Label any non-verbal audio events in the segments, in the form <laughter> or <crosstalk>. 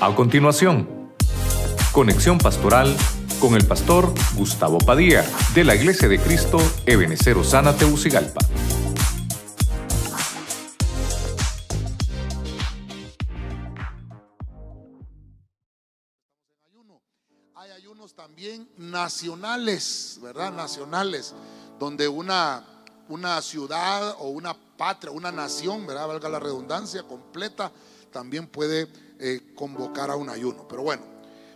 A continuación, conexión pastoral con el pastor Gustavo Padilla de la Iglesia de Cristo Ebenecer Osana Teucigalpa. Hay ayunos también nacionales, ¿verdad? Nacionales, donde una, una ciudad o una patria, una nación, ¿verdad? Valga la redundancia, completa, también puede eh, convocar a un ayuno. Pero bueno,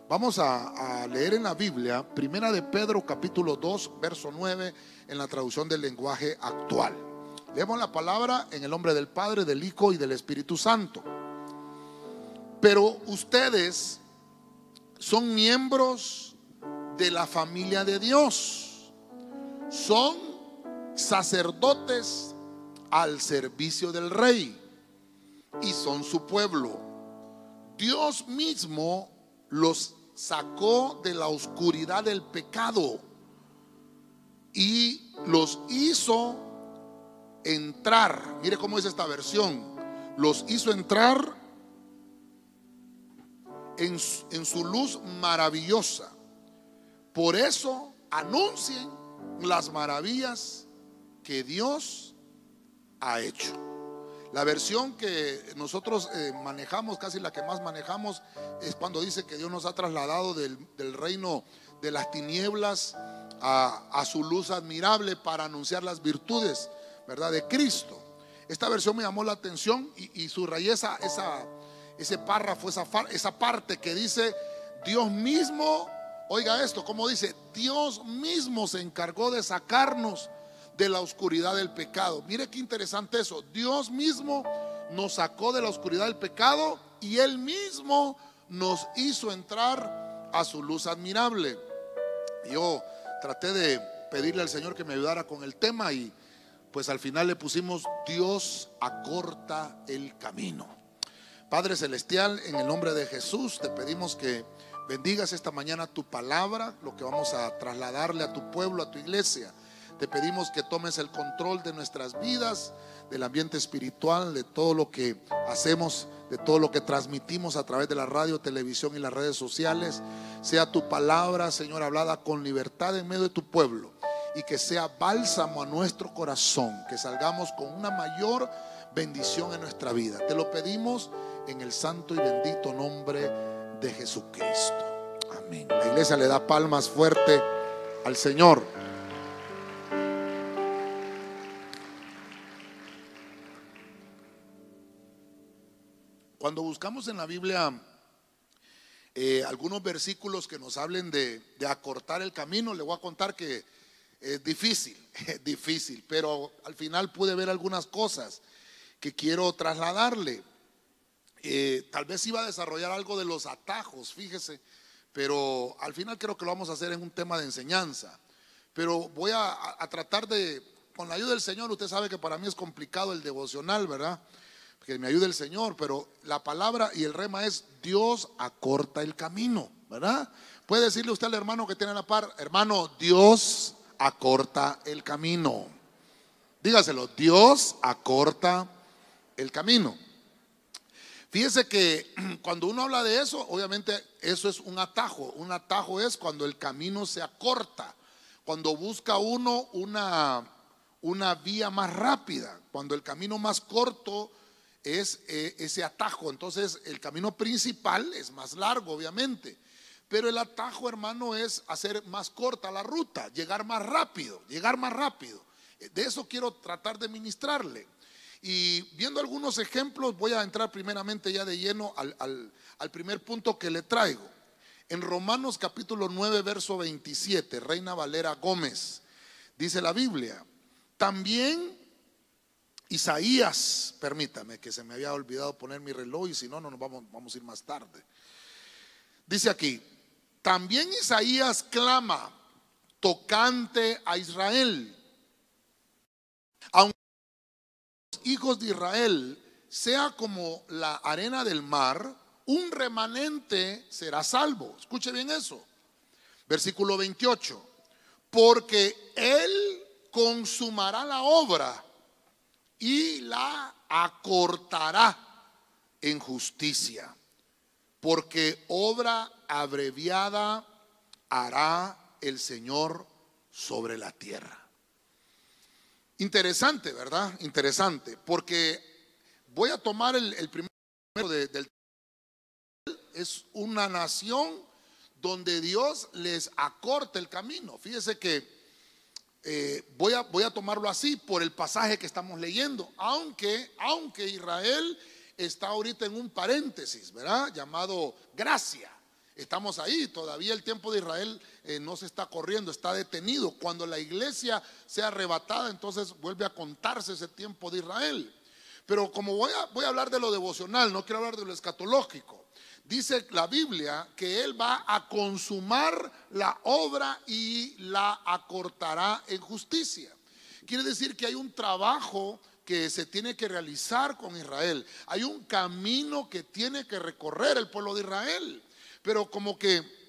vamos a, a, leer en la Biblia, Primera de Pedro, capítulo 2, verso 9, en la traducción del lenguaje actual. Leemos la palabra en el nombre del Padre, del Hijo y del Espíritu Santo. Pero ustedes son miembros de la familia de Dios. Son sacerdotes al servicio del rey y son su pueblo. Dios mismo los sacó de la oscuridad del pecado y los hizo entrar. Mire cómo es esta versión. Los hizo entrar en, su luz maravillosa. Por eso anuncien las maravillas que Dios ha hecho. La versión que nosotros eh, manejamos, casi la que más manejamos, es cuando dice que Dios nos ha trasladado del, reino de las tinieblas a, su luz admirable para anunciar las virtudes, ¿verdad? De Cristo. Esta versión me llamó la atención y, y subrayé esa, ese párrafo, esa, esa parte que dice, Dios mismo, oiga esto, como dice, Dios mismo se encargó de sacarnos de la oscuridad del pecado. Mire qué interesante eso. Dios mismo nos sacó de la oscuridad del pecado y Él mismo nos hizo entrar a su luz admirable. Yo traté de pedirle al Señor que me ayudara con el tema y pues al final le pusimos Dios acorta el camino. Padre Celestial, en el nombre de Jesús te pedimos que bendigas esta mañana tu palabra, lo que vamos a trasladarle a tu pueblo, a tu iglesia. Te pedimos que tomes el control de nuestras vidas, del ambiente espiritual, de todo lo que hacemos, de todo lo que transmitimos a través de la radio, televisión y las redes sociales. Sea tu palabra, Señor, hablada con libertad en medio de tu pueblo y que sea bálsamo a nuestro corazón, que salgamos con una mayor bendición en nuestra vida. Te lo pedimos en el santo y bendito nombre de Jesucristo. Amén. La iglesia le da palmas fuerte al Señor. Cuando buscamos en la Biblia eh, algunos versículos que nos hablen de, acortar el camino, le voy a contar que es difícil, <laughs> es difícil, pero al final pude ver algunas cosas que quiero trasladarle. Eh, tal vez iba a desarrollar algo de los atajos, fíjese, pero al final creo que lo vamos a hacer en un tema de enseñanza. Pero voy a, tratar de, con la ayuda del Señor, usted sabe que para mí es complicado el devocional, ¿verdad? Que me ayude el Señor, pero la palabra y el rema es Dios acorta el camino, ¿verdad? Puede decirle usted al hermano que tiene la par, hermano, Dios acorta el camino. Dígaselo, Dios acorta el camino. Fíjese que <clears throat> cuando uno habla de eso, obviamente eso es un atajo. Un atajo es cuando el camino se acorta, cuando busca uno una, una vía más rápida, cuando el camino más corto es eh, ese atajo. Entonces el camino principal es más largo, obviamente. Pero el atajo, hermano, es hacer más corta la ruta, llegar más rápido, llegar más rápido. De eso quiero tratar de ministrarle. Y viendo algunos ejemplos, voy a entrar primeramente ya de lleno al, al, al, primer punto que le traigo. En Romanos capítulo 9, verso 27, Reina Valera Gómez, dice la Biblia, también Isaías, permítame que se me había olvidado poner mi reloj y si no, no nos vamos, vamos a ir más tarde. Dice aquí, también Isaías clama tocante a Israel. Aunque los hijos de Israel sea como la arena del mar, un remanente será salvo. Escuche bien eso. Versículo 28. Porque él consumará la obra y la acortará en justicia. porque obra abreviada hará el Señor sobre la tierra. Interesante, ¿verdad? Interesante, porque voy a tomar el, primero del... Es una nación donde Dios les acorta el camino. Fíjese que eh, voy, a, voy a tomarlo así por el pasaje que estamos leyendo, aunque, aunque Israel está ahorita en un paréntesis, ¿verdad? Llamado gracia. Estamos ahí, todavía el tiempo de Israel eh, no se está corriendo, está detenido. Cuando la iglesia sea arrebatada, entonces vuelve a contarse ese tiempo de Israel. Pero como voy a, voy a hablar de lo devocional, no quiero hablar de lo escatológico. Dice la Biblia que Él va a consumar la obra y la acortará en justicia. Quiere decir que hay un trabajo que se tiene que realizar con Israel. Hay un camino que tiene que recorrer el pueblo de Israel. Pero como que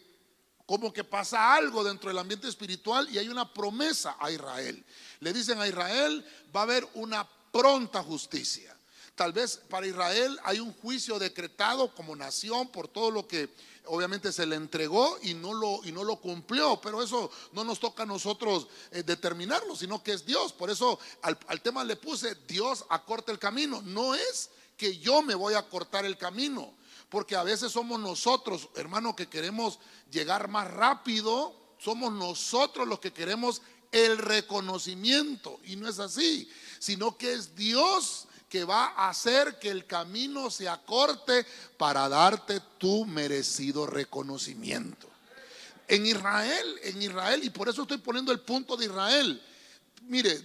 como que pasa algo dentro del ambiente espiritual y hay una promesa a Israel. Le dicen a Israel, va a haber una pronta justicia. Tal vez para Israel hay un juicio decretado como nación por todo lo que obviamente se le entregó y no lo, y no lo cumplió, pero eso no nos toca a nosotros eh, determinarlo, sino que es Dios. Por eso al, al tema le puse, Dios acorta el camino. No es que yo me voy a cortar el camino, porque a veces somos nosotros, hermano, que queremos llegar más rápido, somos nosotros los que queremos el reconocimiento. Y no es así, sino que es Dios que va a hacer que el camino se acorte para darte tu merecido reconocimiento. En Israel, en Israel, y por eso estoy poniendo el punto de Israel. Mire,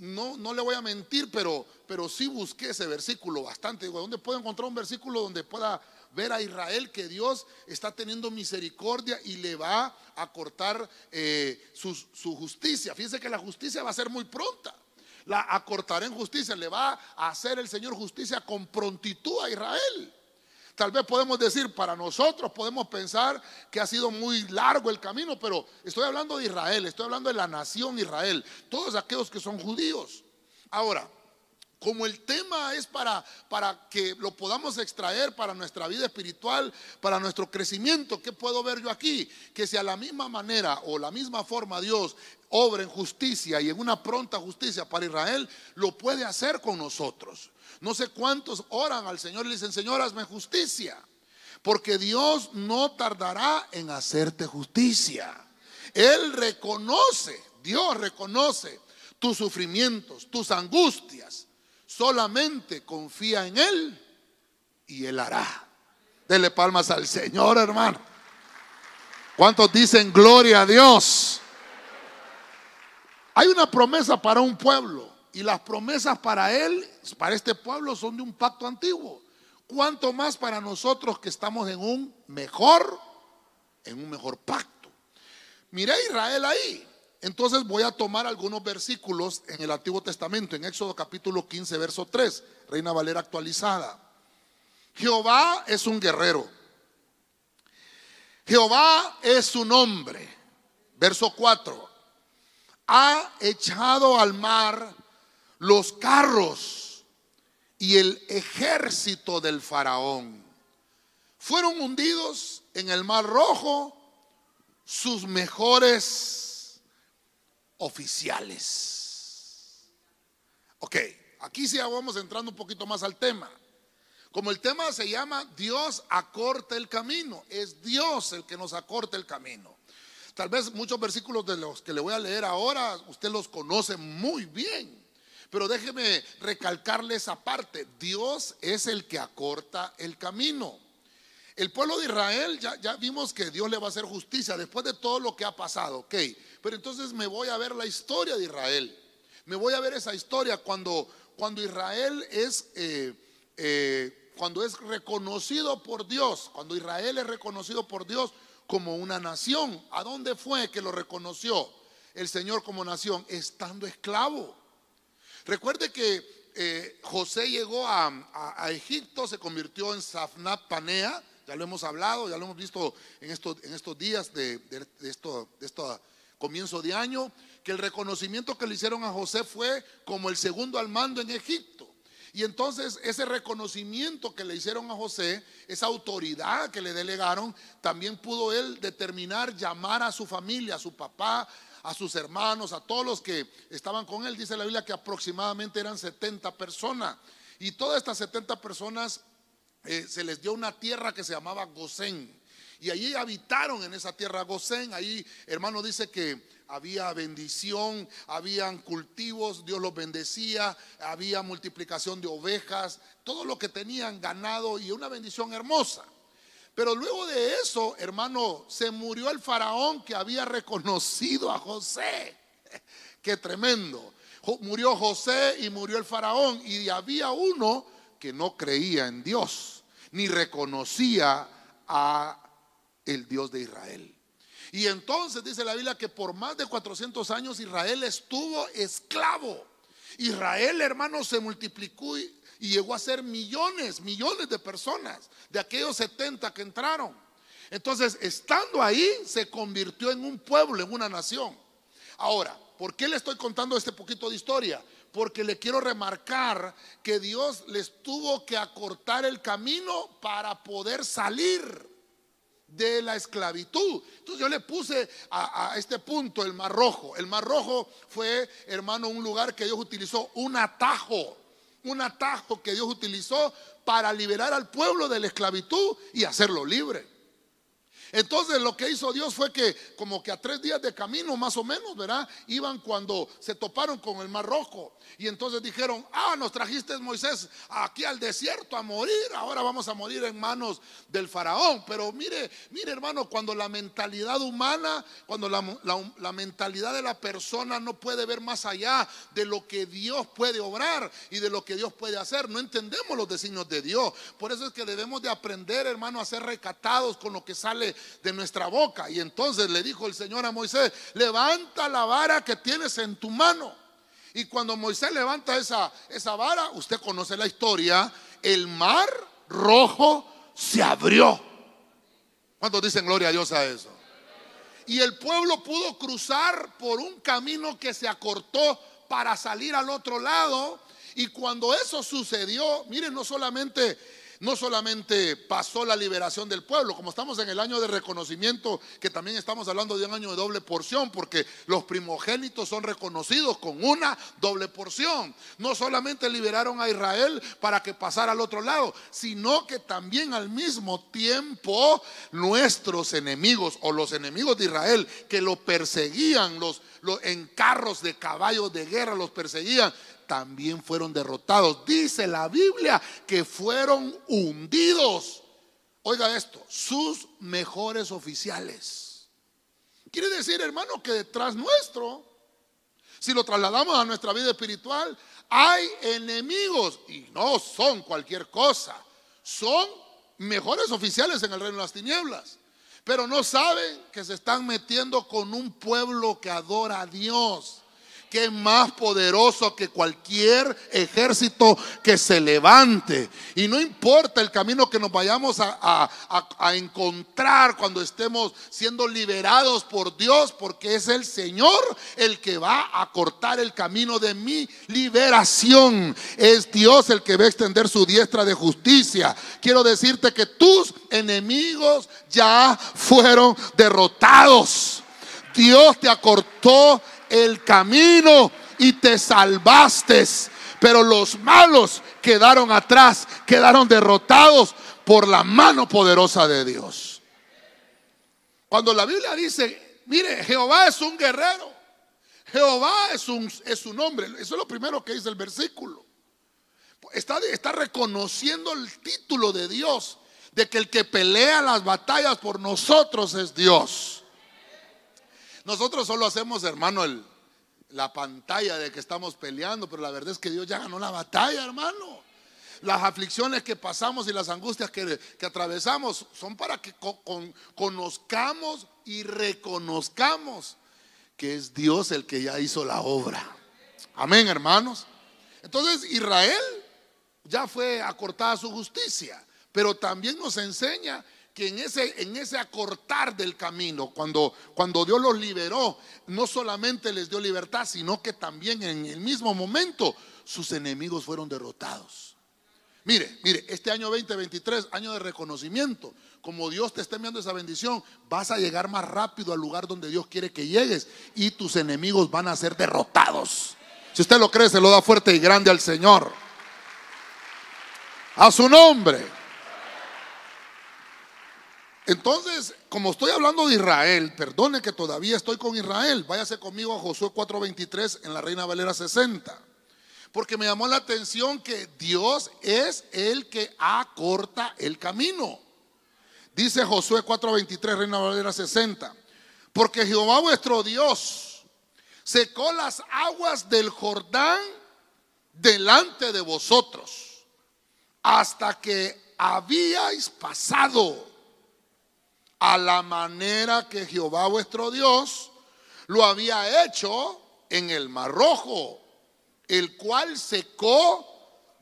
no, no le voy a mentir, pero, pero sí busqué ese versículo bastante. Digo, ¿dónde puedo encontrar un versículo donde pueda ver a Israel que Dios está teniendo misericordia y le va a cortar eh, su, justicia. Fíjense que la justicia va a ser muy pronta. La acortará en justicia, le va a hacer el Señor justicia con prontitud a Israel. Tal vez podemos decir, para nosotros podemos pensar que ha sido muy largo el camino, pero estoy hablando de Israel, estoy hablando de la nación Israel, todos aquellos que son judíos. Ahora, como el tema es para, para que lo podamos extraer para nuestra vida espiritual, para nuestro crecimiento, ¿qué puedo ver yo aquí? Que si a la misma manera o la misma forma Dios obra en justicia y en una pronta justicia para Israel, lo puede hacer con nosotros. No sé cuántos oran al Señor y dicen, Señor, hazme justicia. Porque Dios no tardará en hacerte justicia. Él reconoce, Dios reconoce tus sufrimientos, tus angustias Solamente confía en Él y Él hará. Dele palmas al Señor, hermano. ¿Cuántos dicen gloria a Dios? Hay una promesa para un pueblo y las promesas para él, para este pueblo, son de un pacto antiguo. ¿Cuánto más para nosotros que estamos en un mejor, en un mejor pacto? Miré a Israel ahí. Entonces voy a tomar algunos versículos en el Antiguo Testamento, en Éxodo capítulo 15, verso 3, Reina Valera actualizada. Jehová es un guerrero. Jehová es su nombre. Verso 4. Ha echado al mar los carros y el ejército del faraón. Fueron hundidos en el mar rojo sus mejores oficiales. Ok, aquí sí vamos entrando un poquito más al tema. Como el tema se llama Dios acorta el camino, es Dios el que nos acorta el camino. Tal vez muchos versículos de los que le voy a leer ahora usted los conoce muy bien, pero déjeme recalcarle esa parte. Dios es el que acorta el camino. El pueblo de Israel, ya, ya, vimos que Dios le va a hacer justicia después de todo lo que ha pasado, ok. Pero entonces me voy a ver la historia de Israel. Me voy a ver esa historia cuando, cuando Israel es, eh, eh, cuando es reconocido por Dios, cuando Israel es reconocido por Dios como una nación. ¿A dónde fue que lo reconoció el Señor como nación? Estando esclavo. Recuerde que eh, José llegó a, Egipto, se convirtió en Safnat Panea ya lo hemos hablado, ya lo hemos visto en estos, en estos días de, esto, de esto comienzo de año, que el reconocimiento que le hicieron a José fue como el segundo al mando en Egipto. Y entonces ese reconocimiento que le hicieron a José, esa autoridad que le delegaron, también pudo él determinar llamar a su familia, a su papá, a sus hermanos, a todos los que estaban con él. Dice la Biblia que aproximadamente eran 70 personas. Y todas estas 70 personas eh, se les dio una tierra que se llamaba Gosén. Y allí habitaron en esa tierra Gosén. Ahí, hermano, dice que había bendición, habían cultivos, Dios los bendecía, había multiplicación de ovejas, todo lo que tenían ganado y una bendición hermosa. Pero luego de eso, hermano, se murió el faraón que había reconocido a José. <laughs> Qué tremendo. Murió José y murió el faraón y había uno que no creía en Dios ni reconocía a el Dios de Israel. Y entonces dice la Biblia que por más de 400 años Israel estuvo esclavo. Israel, hermano, se multiplicó y, llegó a ser millones, millones de personas de aquellos 70 que entraron. Entonces, estando ahí, se convirtió en un pueblo, en una nación. Ahora, ¿por qué le estoy contando este poquito de historia? Porque le quiero remarcar que Dios les tuvo que acortar el camino para poder salir de la esclavitud. Entonces yo le puse a, este punto el Mar Rojo. El Mar Rojo fue, hermano, un lugar que Dios utilizó, un atajo, un atajo que Dios utilizó para liberar al pueblo de la esclavitud y hacerlo libre. Entonces lo que hizo Dios fue que como que a tres días de camino más o menos, ¿verdad? Iban cuando se toparon con el Mar Rojo. Y entonces dijeron, ah, nos trajiste Moisés aquí al desierto a morir, ahora vamos a morir en manos del faraón. Pero mire, mire hermano, cuando la mentalidad humana, cuando la, mentalidad de la persona no puede ver más allá de lo que Dios puede obrar y de lo que Dios puede hacer, no entendemos los designios de Dios. Por eso es que debemos de aprender, hermano, a ser recatados con lo que sale de nuestra boca. Y entonces le dijo el Señor a Moisés, levanta la vara que tienes en tu mano. Y cuando Moisés levanta esa, esa vara, usted conoce la historia, el mar rojo se abrió. ¿Cuántos dicen gloria a Dios a eso? Y el pueblo pudo cruzar por un camino que se acortó para salir al otro lado. Y cuando eso sucedió, miren, no solamente no solamente pasó la liberación del pueblo, como estamos en el año de reconocimiento, que también estamos hablando de un año de doble porción, porque los primogénitos son reconocidos con una doble porción. No solamente liberaron a Israel para que pasara al otro lado, sino que también al mismo tiempo nuestros enemigos o los enemigos de Israel que lo perseguían, los, los en carros de caballos de guerra los perseguían, también fueron derrotados. Dice la Biblia que fueron hundidos. Oiga esto, sus mejores oficiales. Quiere decir, hermano, que detrás nuestro, si lo trasladamos a nuestra vida espiritual, hay enemigos y no son cualquier cosa. Son mejores oficiales en el reino de las tinieblas. Pero no saben que se están metiendo con un pueblo que adora a Dios que es más poderoso que cualquier ejército que se levante. Y no importa el camino que nos vayamos a, encontrar cuando estemos siendo liberados por Dios, porque es el Señor el que va a cortar el camino de mi liberación. Es Dios el que va a extender su diestra de justicia. Quiero decirte que tus enemigos ya fueron derrotados. Dios te acortó el camino y te salvaste. Pero los malos quedaron atrás, quedaron derrotados por la mano poderosa de Dios. Cuando la Biblia dice, mire, Jehová es un guerrero, Jehová es, un, es su nombre, eso es lo primero que dice el versículo. Está, está reconociendo el título de Dios, de que el que pelea las batallas por nosotros es Dios. Nosotros solo hacemos, hermano, la pantalla de que estamos peleando, pero la verdad es que Dios ya ganó la batalla, hermano. Las aflicciones que pasamos y las angustias que, atravesamos son para que conozcamos y reconozcamos que es Dios el que ya hizo la obra. Amén, hermanos. Entonces Israel ya fue acortada su justicia, pero también nos enseña que en ese, en ese acortar del camino, cuando, cuando Dios los liberó, no solamente les dio libertad, sino que también en el mismo momento sus enemigos fueron derrotados. Mire, mire, este año 2023, año de reconocimiento, como Dios te está enviando esa bendición, vas a llegar más rápido al lugar donde Dios quiere que llegues y tus enemigos van a ser derrotados. Si usted lo cree, se lo da fuerte y grande al Señor. A su nombre. Entonces, como estoy hablando de Israel, perdone que todavía estoy con Israel, váyase conmigo a Josué 4:23 en la Reina Valera 60. Porque me llamó la atención que Dios es el que acorta el camino. Dice Josué 4:23, Reina Valera 60. Porque Jehová vuestro Dios secó las aguas del Jordán delante de vosotros hasta que habíais pasado a la manera que Jehová vuestro Dios lo había hecho en el Mar Rojo, el cual secó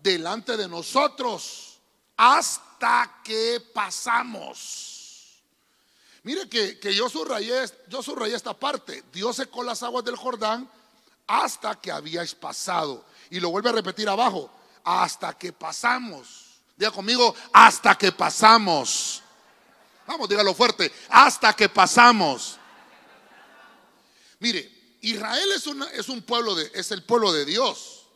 delante de nosotros hasta que pasamos. Mire que, yo, subrayé, yo subrayé esta parte. Dios secó las aguas del Jordán hasta que habíais pasado. Y lo vuelve a repetir abajo, hasta que pasamos. Diga conmigo, hasta que pasamos. Vamos, dígalo fuerte. Hasta que pasamos. Mire, Israel es, es un pueblo de, es el pueblo de Dios.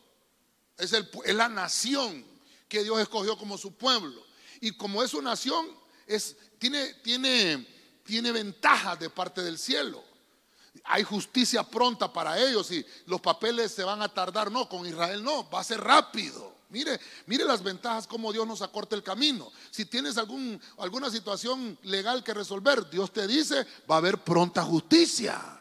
Es, el, es la nación que Dios escogió como su pueblo. Y como es su nación, es, tiene, tiene, tiene ventajas de parte del cielo. Hay justicia pronta para ellos y los papeles se van a tardar. No, con Israel no, va a ser rápido. Mire, mire las ventajas como Dios nos acorta el camino. Si tienes algún, alguna situación legal que resolver, Dios te dice, va a haber pronta justicia.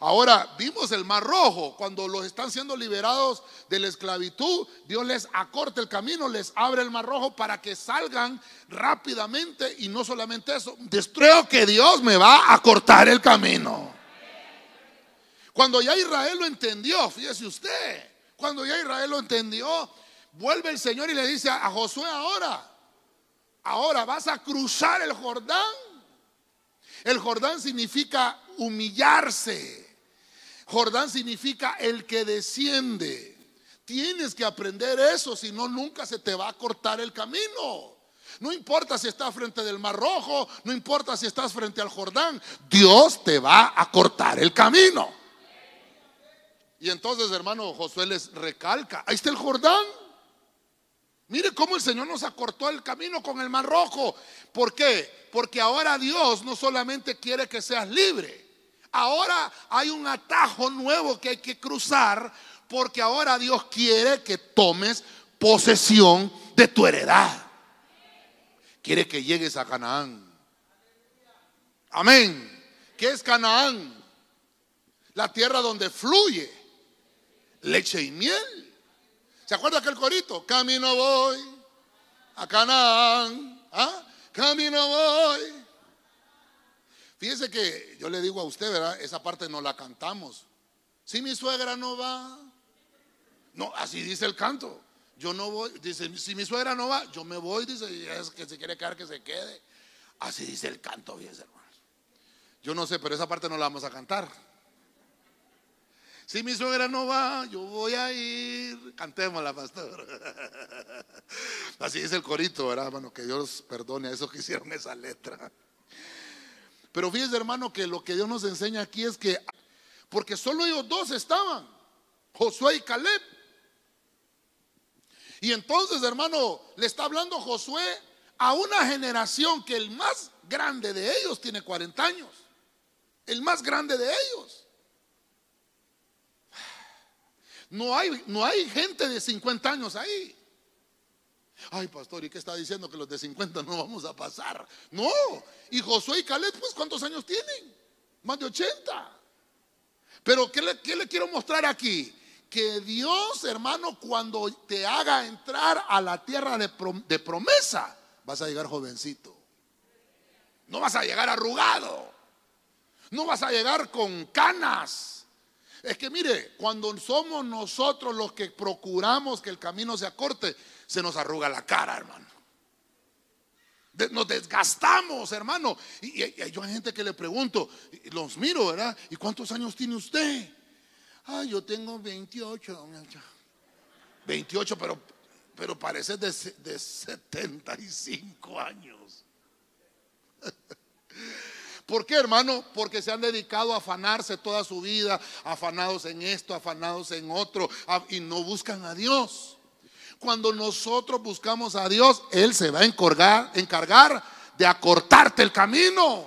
Ahora, vimos el mar rojo, cuando los están siendo liberados de la esclavitud, Dios les acorta el camino, les abre el mar rojo para que salgan rápidamente y no solamente eso, destruyo que Dios me va a cortar el camino. Cuando ya Israel lo entendió, fíjese usted, cuando ya Israel lo entendió, Vuelve el Señor y le dice a Josué ahora, ahora vas a cruzar el Jordán. El Jordán significa humillarse. Jordán significa el que desciende. Tienes que aprender eso, si no, nunca se te va a cortar el camino. No importa si estás frente del Mar Rojo, no importa si estás frente al Jordán, Dios te va a cortar el camino. Y entonces, hermano, Josué les recalca, ahí está el Jordán. Mire cómo el Señor nos acortó el camino con el mar rojo. ¿Por qué? Porque ahora Dios no solamente quiere que seas libre. Ahora hay un atajo nuevo que hay que cruzar porque ahora Dios quiere que tomes posesión de tu heredad. Quiere que llegues a Canaán. Amén. ¿Qué es Canaán? La tierra donde fluye leche y miel. ¿Se acuerda aquel corito? Camino voy a Canaán. ¿Ah? Camino voy. Fíjese que yo le digo a usted, ¿verdad? Esa parte no la cantamos. Si mi suegra no va, no, así dice el canto. Yo no voy, dice, si mi suegra no va, yo me voy, dice, es que se quiere quedar, que se quede. Así dice el canto, fíjese, hermano. Yo no sé, pero esa parte no la vamos a cantar. Si mi suegra no va, yo voy a ir. Cantémosla, pastor. <laughs> Así es el corito, ¿verdad, hermano? Que Dios perdone a esos que hicieron esa letra. Pero fíjese, hermano, que lo que Dios nos enseña aquí es que, porque solo ellos dos estaban, Josué y Caleb. Y entonces, hermano, le está hablando Josué a una generación que el más grande de ellos tiene 40 años. El más grande de ellos. No hay, no hay gente de 50 años ahí. Ay, pastor, ¿y qué está diciendo? Que los de 50 no vamos a pasar. No. Y Josué y Caleb, pues, ¿cuántos años tienen? Más de 80. Pero, ¿qué le, qué le quiero mostrar aquí? Que Dios, hermano, cuando te haga entrar a la tierra de, de promesa, vas a llegar jovencito. No vas a llegar arrugado. No vas a llegar con canas. Es que mire, cuando somos nosotros los que procuramos que el camino se acorte, se nos arruga la cara, hermano. nos desgastamos, hermano. Y, y, hay gente que le pregunto, los miro, ¿verdad? ¿Y cuántos años tiene usted? Ah, yo tengo 28. 28, pero, pero parece de, de 75 años. <laughs> ¿Por qué, hermano? Porque se han dedicado a afanarse toda su vida, afanados en esto, afanados en otro, y no buscan a Dios. Cuando nosotros buscamos a Dios, Él se va a encargar, encargar de acortarte el camino.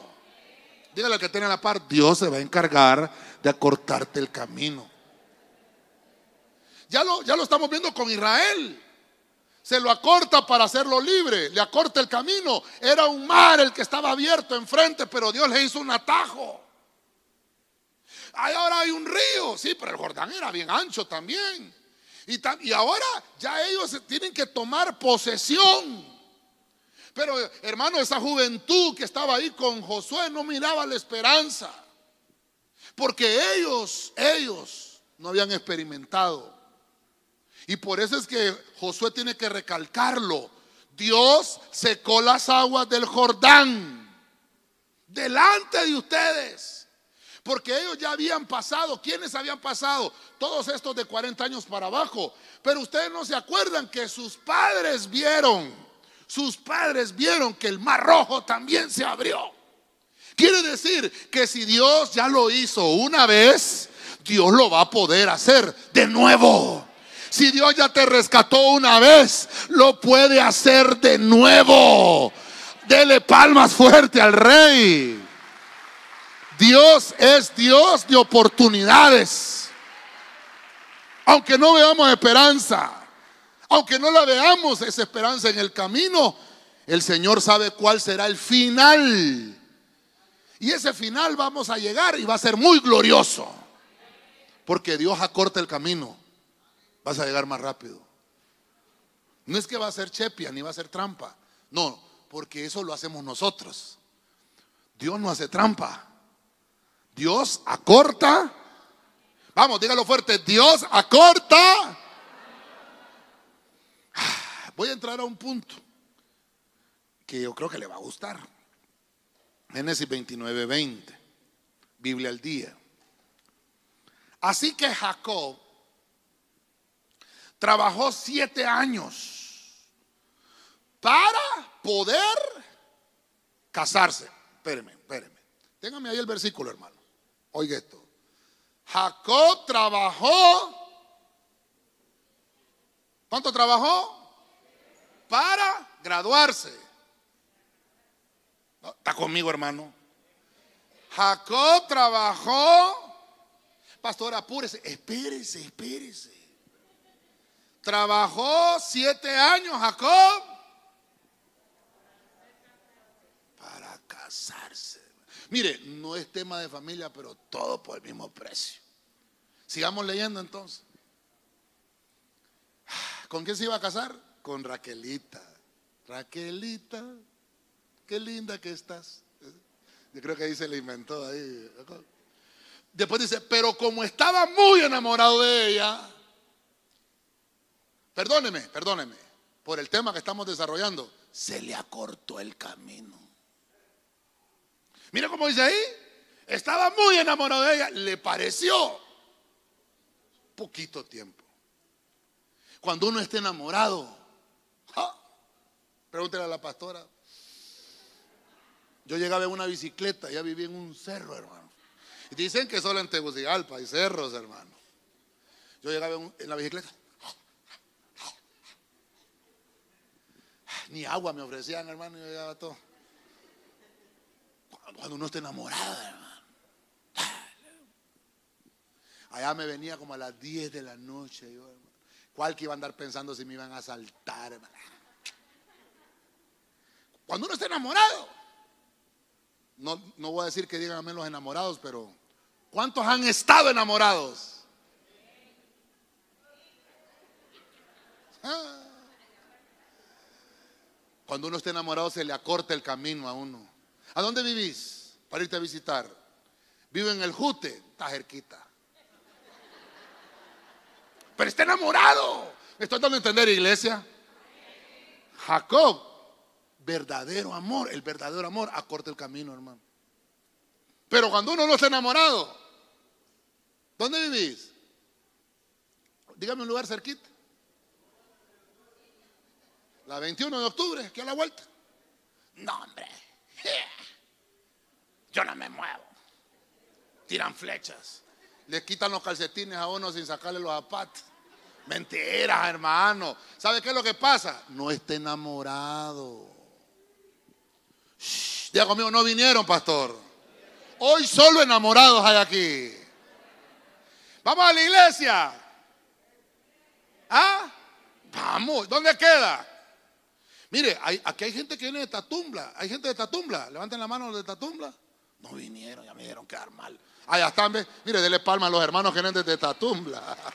Dígale al que tiene la par, Dios se va a encargar de acortarte el camino. Ya lo, ya lo estamos viendo con Israel. Se lo acorta para hacerlo libre, le acorta el camino. Era un mar el que estaba abierto enfrente, pero Dios le hizo un atajo. ahora hay un río, sí, pero el Jordán era bien ancho también. Y, ahora ya ellos tienen que tomar posesión. Pero hermano, esa juventud que estaba ahí con Josué no miraba la esperanza. Porque ellos, ellos no habían experimentado. Y por eso es que Josué tiene que recalcarlo. Dios secó las aguas del Jordán delante de ustedes. Porque ellos ya habían pasado. ¿Quiénes habían pasado? Todos estos de 40 años para abajo. Pero ustedes no se acuerdan que sus padres vieron. Sus padres vieron que el mar rojo también se abrió. Quiere decir que si Dios ya lo hizo una vez, Dios lo va a poder hacer de nuevo. Si Dios ya te rescató una vez, lo puede hacer de nuevo. Dele palmas fuerte al rey. Dios es Dios de oportunidades. Aunque no veamos esperanza, aunque no la veamos esa esperanza en el camino, el Señor sabe cuál será el final. Y ese final vamos a llegar y va a ser muy glorioso. Porque Dios acorta el camino. Vas a llegar más rápido. No es que va a ser chepia ni va a ser trampa. No, porque eso lo hacemos nosotros. Dios no hace trampa. Dios acorta. Vamos, dígalo fuerte. Dios acorta. Voy a entrar a un punto que yo creo que le va a gustar. Génesis 29, 20. Biblia al día. Así que Jacob trabajó siete años para poder casarse. Espéreme, espéreme. Téngame ahí el versículo, hermano. Oiga esto. Jacob trabajó. ¿Cuánto trabajó? Para graduarse. Está conmigo, hermano. Jacob trabajó. Pastor, apúrese. Espérese, espérese. Trabajó siete años Jacob para casarse. Mire, no es tema de familia, pero todo por el mismo precio. Sigamos leyendo entonces. ¿Con quién se iba a casar? Con Raquelita. Raquelita, qué linda que estás. Yo creo que ahí se le inventó ahí. Después dice, pero como estaba muy enamorado de ella, perdóneme, perdóneme, por el tema que estamos desarrollando, se le acortó el camino. Mira cómo dice ahí. Estaba muy enamorado de ella. Le pareció poquito tiempo. Cuando uno está enamorado, pregúntele a la pastora. Yo llegaba en una bicicleta, ya vivía en un cerro, hermano. Y dicen que solo en Tegucigalpa hay cerros, hermano. Yo llegaba en, la bicicleta. Ni agua me ofrecían, hermano, yo llegaba todo. Cuando uno está enamorado, hermano. Allá me venía como a las 10 de la noche. Yo, ¿Cuál que iba a andar pensando si me iban a asaltar, hermano? Cuando uno está enamorado. No, no voy a decir que digan a los enamorados, pero ¿cuántos han estado enamorados? Ah. Cuando uno está enamorado se le acorta el camino a uno. ¿A dónde vivís? Para irte a visitar. Vivo en el Jute, está cerquita. Pero está enamorado. ¿Me estoy dando a entender, iglesia? Jacob verdadero amor, el verdadero amor acorta el camino, hermano. Pero cuando uno no está enamorado, ¿dónde vivís? Dígame un lugar cerquita. La 21 de octubre, aquí a la vuelta. No, hombre. <laughs> Yo no me muevo. Tiran flechas. Le quitan los calcetines a uno sin sacarle los zapatos. Mentiras, hermano. ¿Sabe qué es lo que pasa? No está enamorado. Ya conmigo, no vinieron, pastor. Hoy solo enamorados hay aquí. Vamos a la iglesia. ¿Ah? Vamos. ¿Dónde queda? Mire, aquí hay gente que viene de Tatumbla. Hay gente de Tatumbla. Levanten la mano los de Tatumbla. No vinieron, ya me dieron quedar mal. Allá están, mire, dele palma a los hermanos que vienen de Tatumbla. <laughs>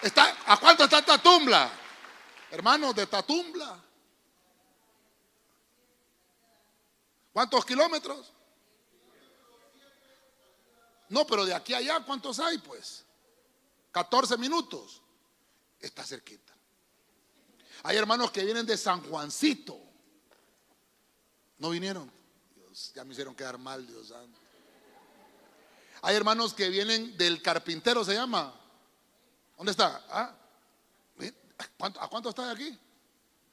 Está, ¿A cuánto está Tatumbla? Hermanos de Tatumbla. ¿Cuántos kilómetros? No, pero de aquí a allá, ¿cuántos hay? Pues 14 minutos. Está cerquita. Hay hermanos que vienen de San Juancito. No vinieron. Ya me hicieron quedar mal, Dios santo. Hay hermanos que vienen del carpintero, se llama. ¿Dónde está? ¿Ah? ¿A cuánto está de aquí?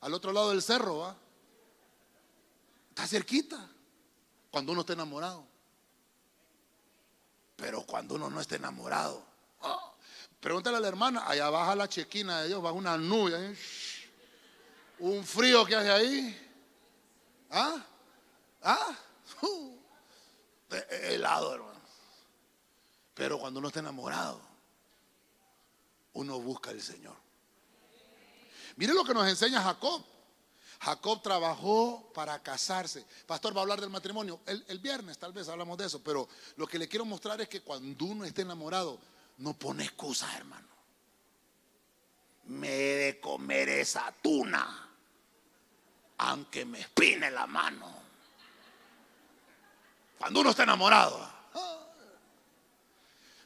Al otro lado del cerro, ¿va? Está cerquita. Cuando uno está enamorado. Pero cuando uno no está enamorado. Oh, pregúntale a la hermana, allá baja la chequina de Dios, baja una nube. Un frío que hace ahí. ¿Ah? ¿Ah? <laughs> Uh, helado, hermano. Pero cuando uno está enamorado, uno busca al Señor. Mire lo que nos enseña Jacob. Jacob trabajó para casarse. Pastor va a hablar del matrimonio. El, el, viernes tal vez hablamos de eso, pero lo que le quiero mostrar es que cuando uno esté enamorado, no pone excusas, hermano. Me he de comer esa tuna, aunque me espine la mano. Cuando uno está enamorado.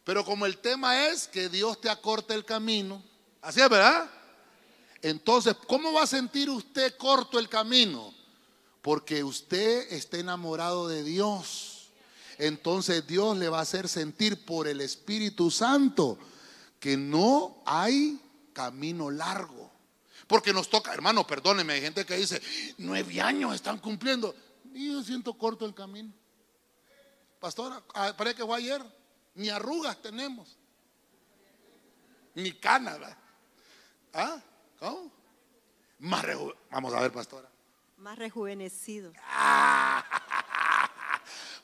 Pero como el tema es que Dios te acorte el camino, así es, ¿verdad? Entonces, ¿cómo va a sentir usted corto el camino? Porque usted está enamorado de Dios. Entonces Dios le va a hacer sentir por el Espíritu Santo que no hay camino largo. Porque nos toca, hermano, perdóneme, hay gente que dice, nueve años están cumpliendo. Y yo siento corto el camino. Pastora, ah, parece que fue ayer ni arrugas tenemos, ni canas. ¿Ah? ¿Cómo? Más Vamos a ver, pastora. Más rejuvenecido. <laughs>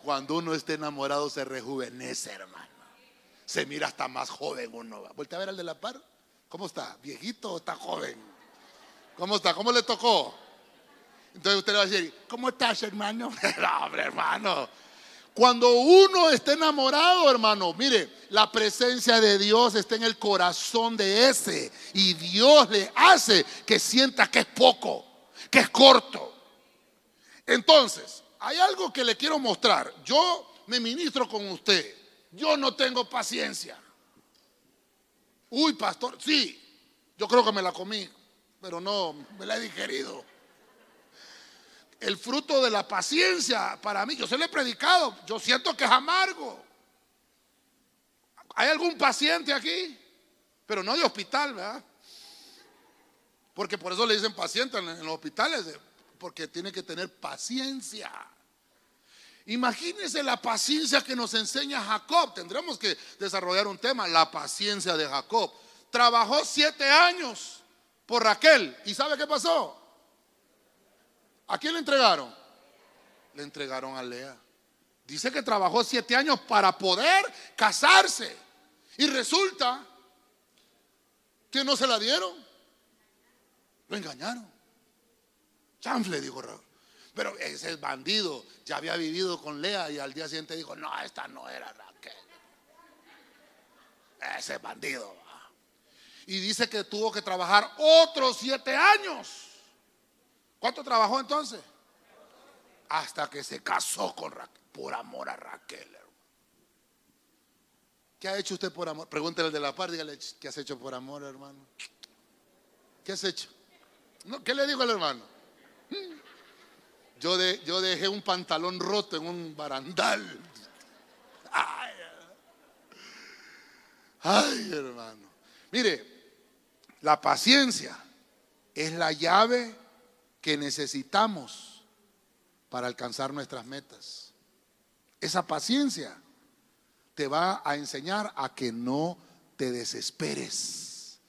Cuando uno está enamorado se rejuvenece, hermano. Se mira hasta más joven uno. Vuelta a ver al de la par. ¿Cómo está? ¿Viejito o está joven? ¿Cómo está? ¿Cómo le tocó? Entonces usted le va a decir, ¿cómo estás, hermano? <laughs> no, hombre, hermano. Cuando uno está enamorado, hermano, mire, la presencia de Dios está en el corazón de ese y Dios le hace que sienta que es poco, que es corto. Entonces, hay algo que le quiero mostrar. Yo me ministro con usted. Yo no tengo paciencia. Uy, pastor, sí, yo creo que me la comí, pero no, me la he digerido el fruto de la paciencia para mí. Yo se lo he predicado, yo siento que es amargo. ¿Hay algún paciente aquí? Pero no de hospital, ¿verdad? Porque por eso le dicen paciente en, los hospitales, porque tiene que tener paciencia. Imagínense la paciencia que nos enseña Jacob. Tendremos que desarrollar un tema, la paciencia de Jacob. Trabajó siete años por Raquel. ¿Y sabe qué pasó? ¿A quién le entregaron? Le entregaron a Lea. Dice que trabajó siete años para poder casarse. Y resulta que no se la dieron. Lo engañaron. Chanfle, dijo Raúl. Pero ese es bandido. Ya había vivido con Lea y al día siguiente dijo, no, esta no era Raquel. Ese es bandido. Y dice que tuvo que trabajar otros siete años ¿Cuánto trabajó entonces? Hasta que se casó con Raquel, por amor a Raquel. ¿Qué ha hecho usted por amor? Pregúntele al de la par, dígale, ¿qué has hecho por amor, hermano? ¿Qué has hecho? No, ¿Qué le digo al hermano? Yo, de- yo dejé un pantalón roto en un barandal. Ay, hermano. Mire, la paciencia es la llave que necesitamos para alcanzar nuestras metas. Esa paciencia te va a enseñar a que no te desesperes,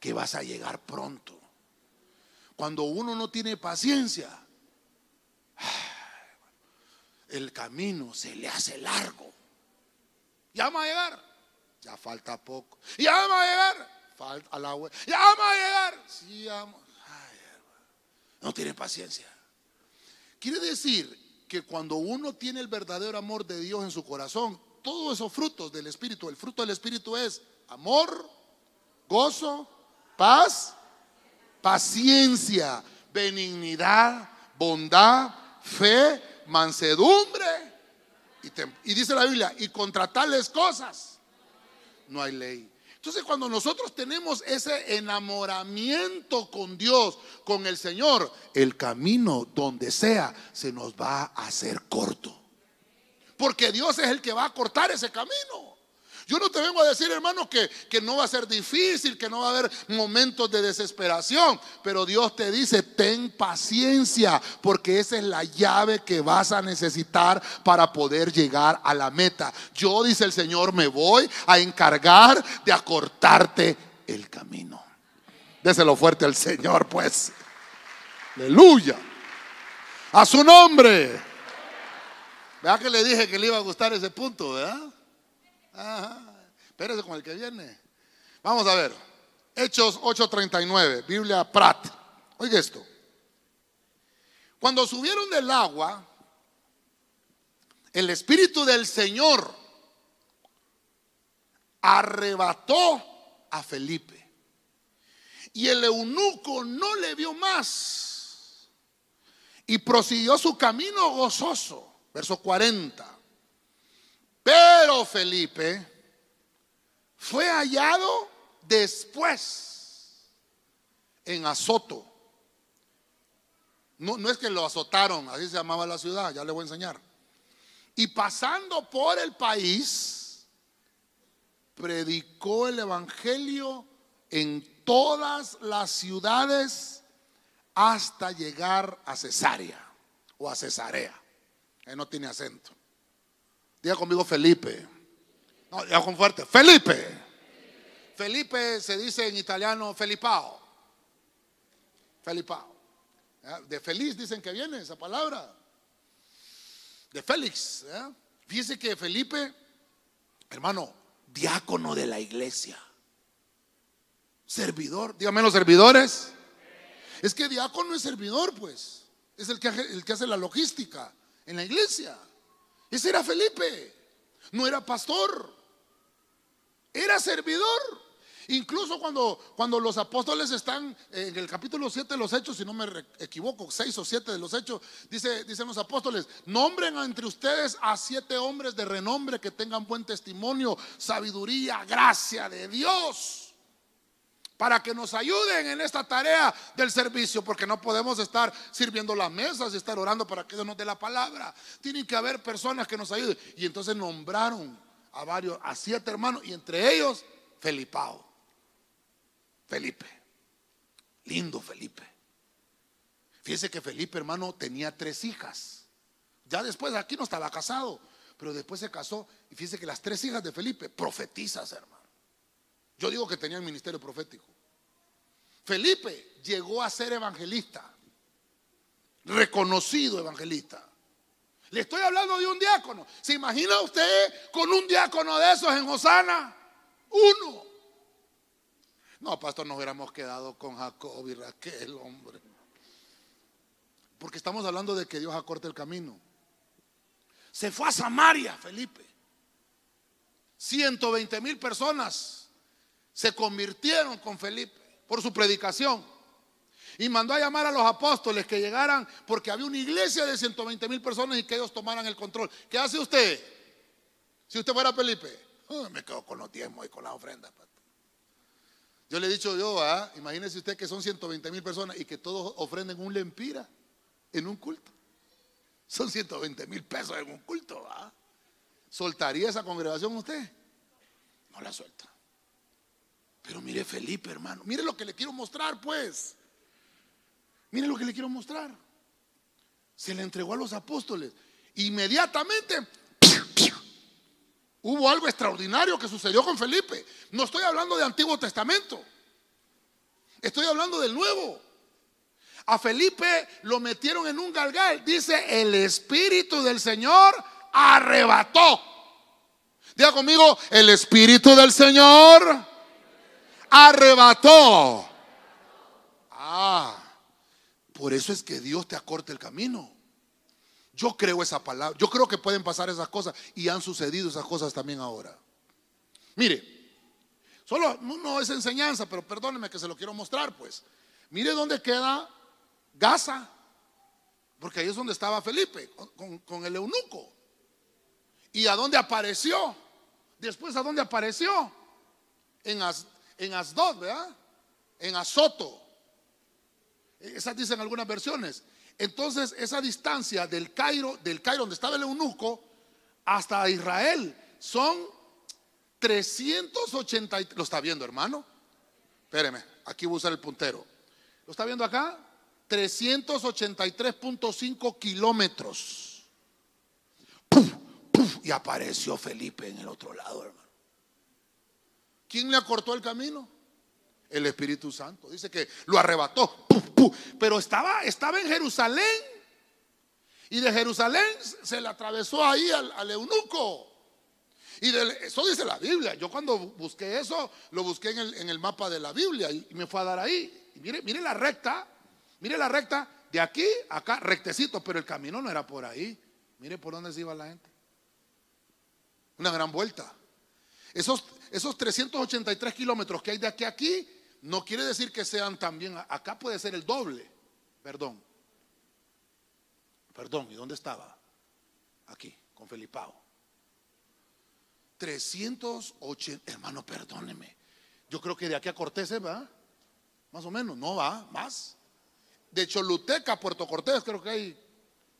que vas a llegar pronto. Cuando uno no tiene paciencia, <sighs> el camino se le hace largo. Ya vamos a llegar, ya falta poco. Ya vamos a llegar, falta la hue- Ya vamos a llegar, sí, vamos. No tiene paciencia. Quiere decir que cuando uno tiene el verdadero amor de Dios en su corazón, todos esos frutos del Espíritu, el fruto del Espíritu es amor, gozo, paz, paciencia, benignidad, bondad, fe, mansedumbre. Y, y dice la Biblia, y contra tales cosas no hay ley. Entonces cuando nosotros tenemos ese enamoramiento con Dios, con el Señor, el camino donde sea se nos va a hacer corto. Porque Dios es el que va a cortar ese camino. Yo no te vengo a decir, hermano, que, que no va a ser difícil, que no va a haber momentos de desesperación. Pero Dios te dice, ten paciencia, porque esa es la llave que vas a necesitar para poder llegar a la meta. Yo, dice el Señor, me voy a encargar de acortarte el camino. Déselo fuerte al Señor, pues. Aleluya. A su nombre. Vea que le dije que le iba a gustar ese punto, ¿verdad? Espérese con el que viene. Vamos a ver. Hechos 8:39, Biblia Prat. Oiga esto. Cuando subieron del agua, el Espíritu del Señor arrebató a Felipe. Y el eunuco no le vio más. Y prosiguió su camino gozoso. Verso 40. Pero Felipe fue hallado después en Azoto. No, es que lo azotaron, así se llamaba la ciudad, ya le voy a enseñar. Y pasando por el país, predicó el Evangelio en todas las ciudades hasta llegar a Cesarea o a Cesarea. Ahí no tiene acento. Diga conmigo Felipe. No, diga con fuerte. Felipe. Felipe se dice en italiano Felipao. Felipao. De feliz dicen que viene esa palabra. De Félix. Fíjese que Felipe, hermano, diácono de la iglesia. Servidor. Dígame los servidores. Es que diácono es servidor, pues. Es el que, el que hace la logística en la iglesia. Ese era Felipe. No era pastor. Era servidor. Incluso cuando, cuando los apóstoles están en el capítulo 7 de los Hechos, si no me equivoco, 6 o 7 de los Hechos, dice, dicen los apóstoles, nombren entre ustedes a siete hombres de renombre que tengan buen testimonio, sabiduría, gracia de Dios para que nos ayuden en esta tarea del servicio, porque no podemos estar sirviendo las mesas y estar orando para que Dios nos dé la palabra. Tienen que haber personas que nos ayuden. Y entonces nombraron a varios, a siete hermanos, y entre ellos Felipao. Felipe. Lindo Felipe. Fíjese que Felipe, hermano, tenía tres hijas. Ya después aquí no estaba casado, pero después se casó. Y fíjese que las tres hijas de Felipe, profetizas, hermano. Yo digo que tenía el ministerio profético. Felipe llegó a ser evangelista, reconocido evangelista. Le estoy hablando de un diácono. ¿Se imagina usted con un diácono de esos en Osana? Uno. No, pastor, nos hubiéramos quedado con Jacob y Raquel, hombre. Porque estamos hablando de que Dios acorte el camino. Se fue a Samaria, Felipe. 120 mil personas se convirtieron con Felipe por su predicación. Y mandó a llamar a los apóstoles que llegaran porque había una iglesia de 120 mil personas y que ellos tomaran el control. ¿Qué hace usted? Si usted fuera Felipe, "Ah, me quedo con los diezmos y con las ofrendas. pastor". Yo le he dicho yo, ¿ah? imagínese usted que son 120 mil personas y que todos ofrenden un lempira en un culto. Son 120 mil pesos en un culto. ¿ah? ¿Soltaría esa congregación usted? No la suelta. Pero mire Felipe, hermano. Mire lo que le quiero mostrar, pues. Mire lo que le quiero mostrar. Se le entregó a los apóstoles. Inmediatamente hubo algo extraordinario que sucedió con Felipe. No estoy hablando de Antiguo Testamento. Estoy hablando del Nuevo. A Felipe lo metieron en un galgal. Dice, el Espíritu del Señor arrebató. Diga conmigo, el Espíritu del Señor arrebató. Ah, por eso es que Dios te acorta el camino. Yo creo esa palabra. Yo creo que pueden pasar esas cosas y han sucedido esas cosas también ahora. Mire, solo no, es enseñanza, pero perdóneme que se lo quiero mostrar, pues. Mire dónde queda Gaza, porque ahí es donde estaba Felipe con, el eunuco. ¿Y a dónde apareció? Después, ¿a dónde apareció? En, en Asdod, ¿verdad? En Azoto. Esas dicen algunas versiones. Entonces, esa distancia del Cairo, del Cairo donde estaba el eunuco, hasta Israel, son 380. ¿Lo está viendo, hermano? Espéreme, aquí voy a usar el puntero. ¿Lo está viendo acá? 383.5 kilómetros. y apareció Felipe en el otro lado, hermano. ¿Quién le acortó el camino? El Espíritu Santo. Dice que lo arrebató. Pero estaba, estaba en Jerusalén. Y de Jerusalén se le atravesó ahí al, eunuco. Y eso dice la Biblia. Yo cuando busqué eso, lo busqué en el, mapa de la Biblia y me fue a dar ahí. Mire, mire la recta, mire la recta de aquí a acá, rectecito, pero el camino no era por ahí. Mire por dónde se iba la gente. Una gran vuelta. Esos, esos 383 kilómetros que hay de aquí a aquí, no quiere decir que sean también, acá puede ser el doble, perdón. Perdón, ¿y dónde estaba? Aquí, con Felipao. 380, hermano, perdóneme. Yo creo que de aquí a Cortés va, más o menos, no va, más. De Choluteca a Puerto Cortés creo que hay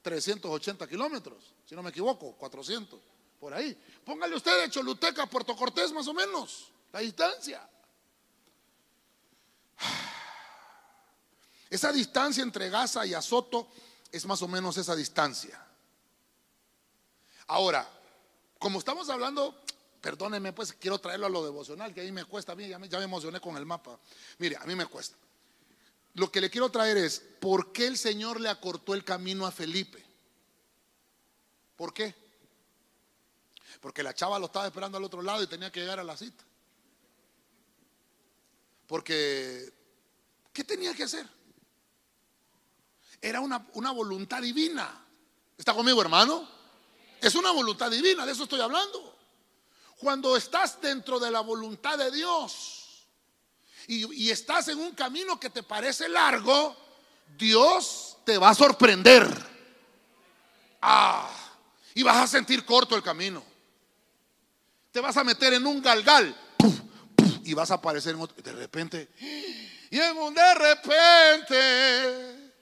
380 kilómetros, si no me equivoco, 400 por ahí. Póngale usted de Choluteca a Puerto Cortés más o menos, la distancia. <sighs> Esa distancia entre Gaza y Azoto es más o menos esa distancia. Ahora, como estamos hablando, perdónenme, pues quiero traerlo a lo devocional, que ahí me cuesta, a mí ya me emocioné con el mapa. Mire, a mí me cuesta. Lo que le quiero traer es, ¿por qué el Señor le acortó el camino a Felipe? ¿Por qué? Porque la chava lo estaba esperando al otro lado y tenía que llegar a la cita. Porque, ¿qué tenía que hacer? Era una, una voluntad divina. ¿Está conmigo, hermano? Es una voluntad divina, de eso estoy hablando. Cuando estás dentro de la voluntad de Dios y, y, estás en un camino que te parece largo, Dios te va a sorprender. Ah, y vas a sentir corto el camino te vas a meter en un galgal y vas a aparecer en otro. De repente, y en un de repente,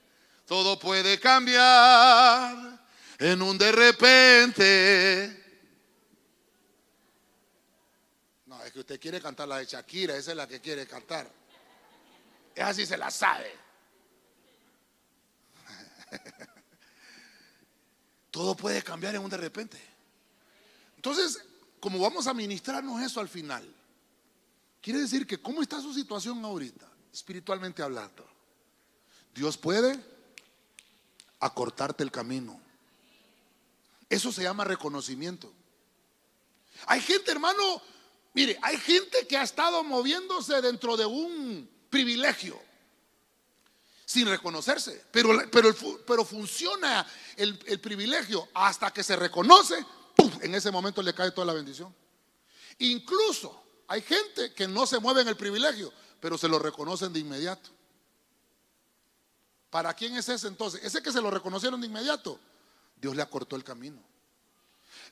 todo puede cambiar. En un de repente. No, es que usted quiere cantar la de Shakira, esa es la que quiere cantar. Es así se la sabe. <laughs> Todo puede cambiar en un de repente. Entonces, como vamos a ministrarnos eso al final, quiere decir que cómo está su situación ahorita, espiritualmente hablando. Dios puede acortarte el camino. Eso se llama reconocimiento. Hay gente, hermano, mire, hay gente que ha estado moviéndose dentro de un privilegio sin reconocerse, pero, pero, pero funciona el, el privilegio hasta que se reconoce en ese momento le cae toda la bendición. Incluso hay gente que no se mueve en el privilegio, pero se lo reconocen de inmediato. ¿Para quién es ese entonces? Ese que se lo reconocieron de inmediato, Dios le acortó el camino.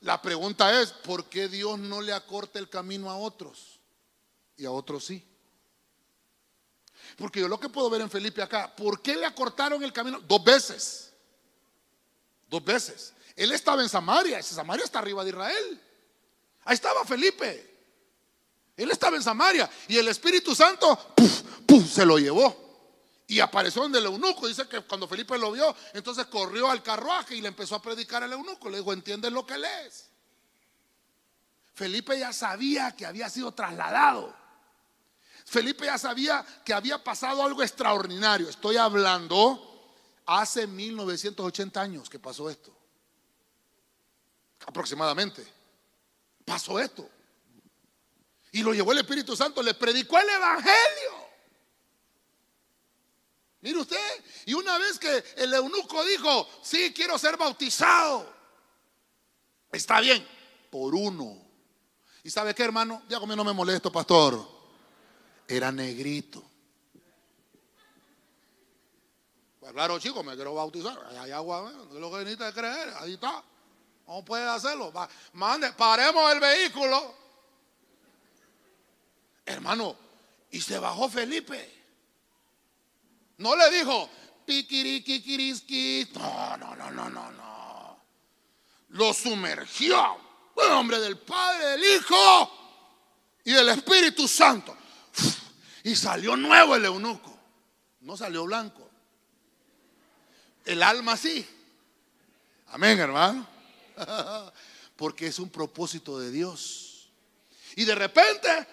La pregunta es, ¿por qué Dios no le acorta el camino a otros? Y a otros sí. Porque yo lo que puedo ver en Felipe acá, ¿por qué le acortaron el camino? Dos veces. Dos veces. Él estaba en Samaria. Esa Samaria está arriba de Israel. Ahí estaba Felipe. Él estaba en Samaria. Y el Espíritu Santo puf, puf, se lo llevó. Y apareció donde el eunuco. Dice que cuando Felipe lo vio, entonces corrió al carruaje y le empezó a predicar al eunuco. Le dijo, ¿entiendes lo que lees? Felipe ya sabía que había sido trasladado. Felipe ya sabía que había pasado algo extraordinario. Estoy hablando hace 1980 años que pasó esto. Aproximadamente. Pasó esto. Y lo llevó el Espíritu Santo, le predicó el Evangelio. Mire usted, y una vez que el eunuco dijo, sí, quiero ser bautizado, está bien, por uno. ¿Y sabe qué, hermano? Ya conmigo no me molesto, pastor. Era negrito. Pues claro, chicos, me quiero bautizar. Hay agua, lo que necesita creer. Ahí está. ¿Cómo puede hacerlo? mande, paremos el vehículo. Hermano, y se bajó Felipe. No le dijo, piquiriquiquiriski. No, no, no, no, no, no. Lo sumergió. El nombre del Padre, del Hijo y del Espíritu Santo. Y salió nuevo el eunuco. No salió blanco. El alma sí. Amén, hermano. <laughs> Porque es un propósito de Dios. Y de repente,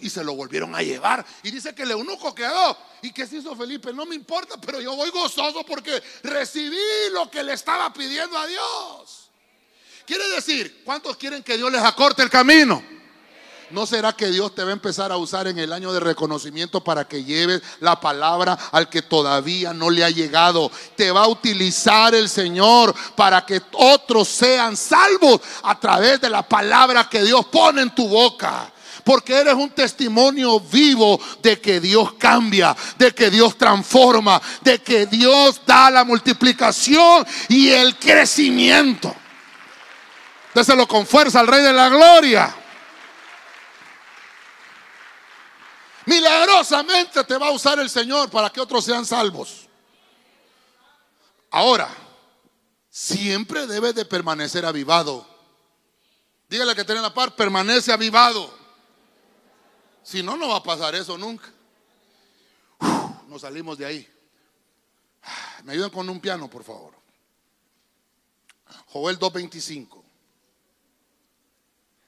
y se lo volvieron a llevar. Y dice que el eunuco quedó. ¿Y qué se hizo Felipe? No me importa, pero yo voy gozoso porque recibí lo que le estaba pidiendo a Dios. Quiere decir, ¿cuántos quieren que Dios les acorte el camino? ¿No será que Dios te va a empezar a usar en el año de reconocimiento para que lleves la palabra al que todavía no le ha llegado? Te va a utilizar el Señor para que otros sean salvos a través de la palabra que Dios pone en tu boca. Porque eres un testimonio vivo de que Dios cambia, de que Dios transforma, de que Dios da la multiplicación y el crecimiento. Déselo con fuerza al Rey de la Gloria. Milagrosamente te va a usar el Señor para que otros sean salvos. Ahora, siempre debes de permanecer avivado. Dígale que tiene la par, permanece avivado. Si no, no va a pasar eso nunca. nos salimos de ahí. Me ayudan con un piano, por favor. Joel 2.25.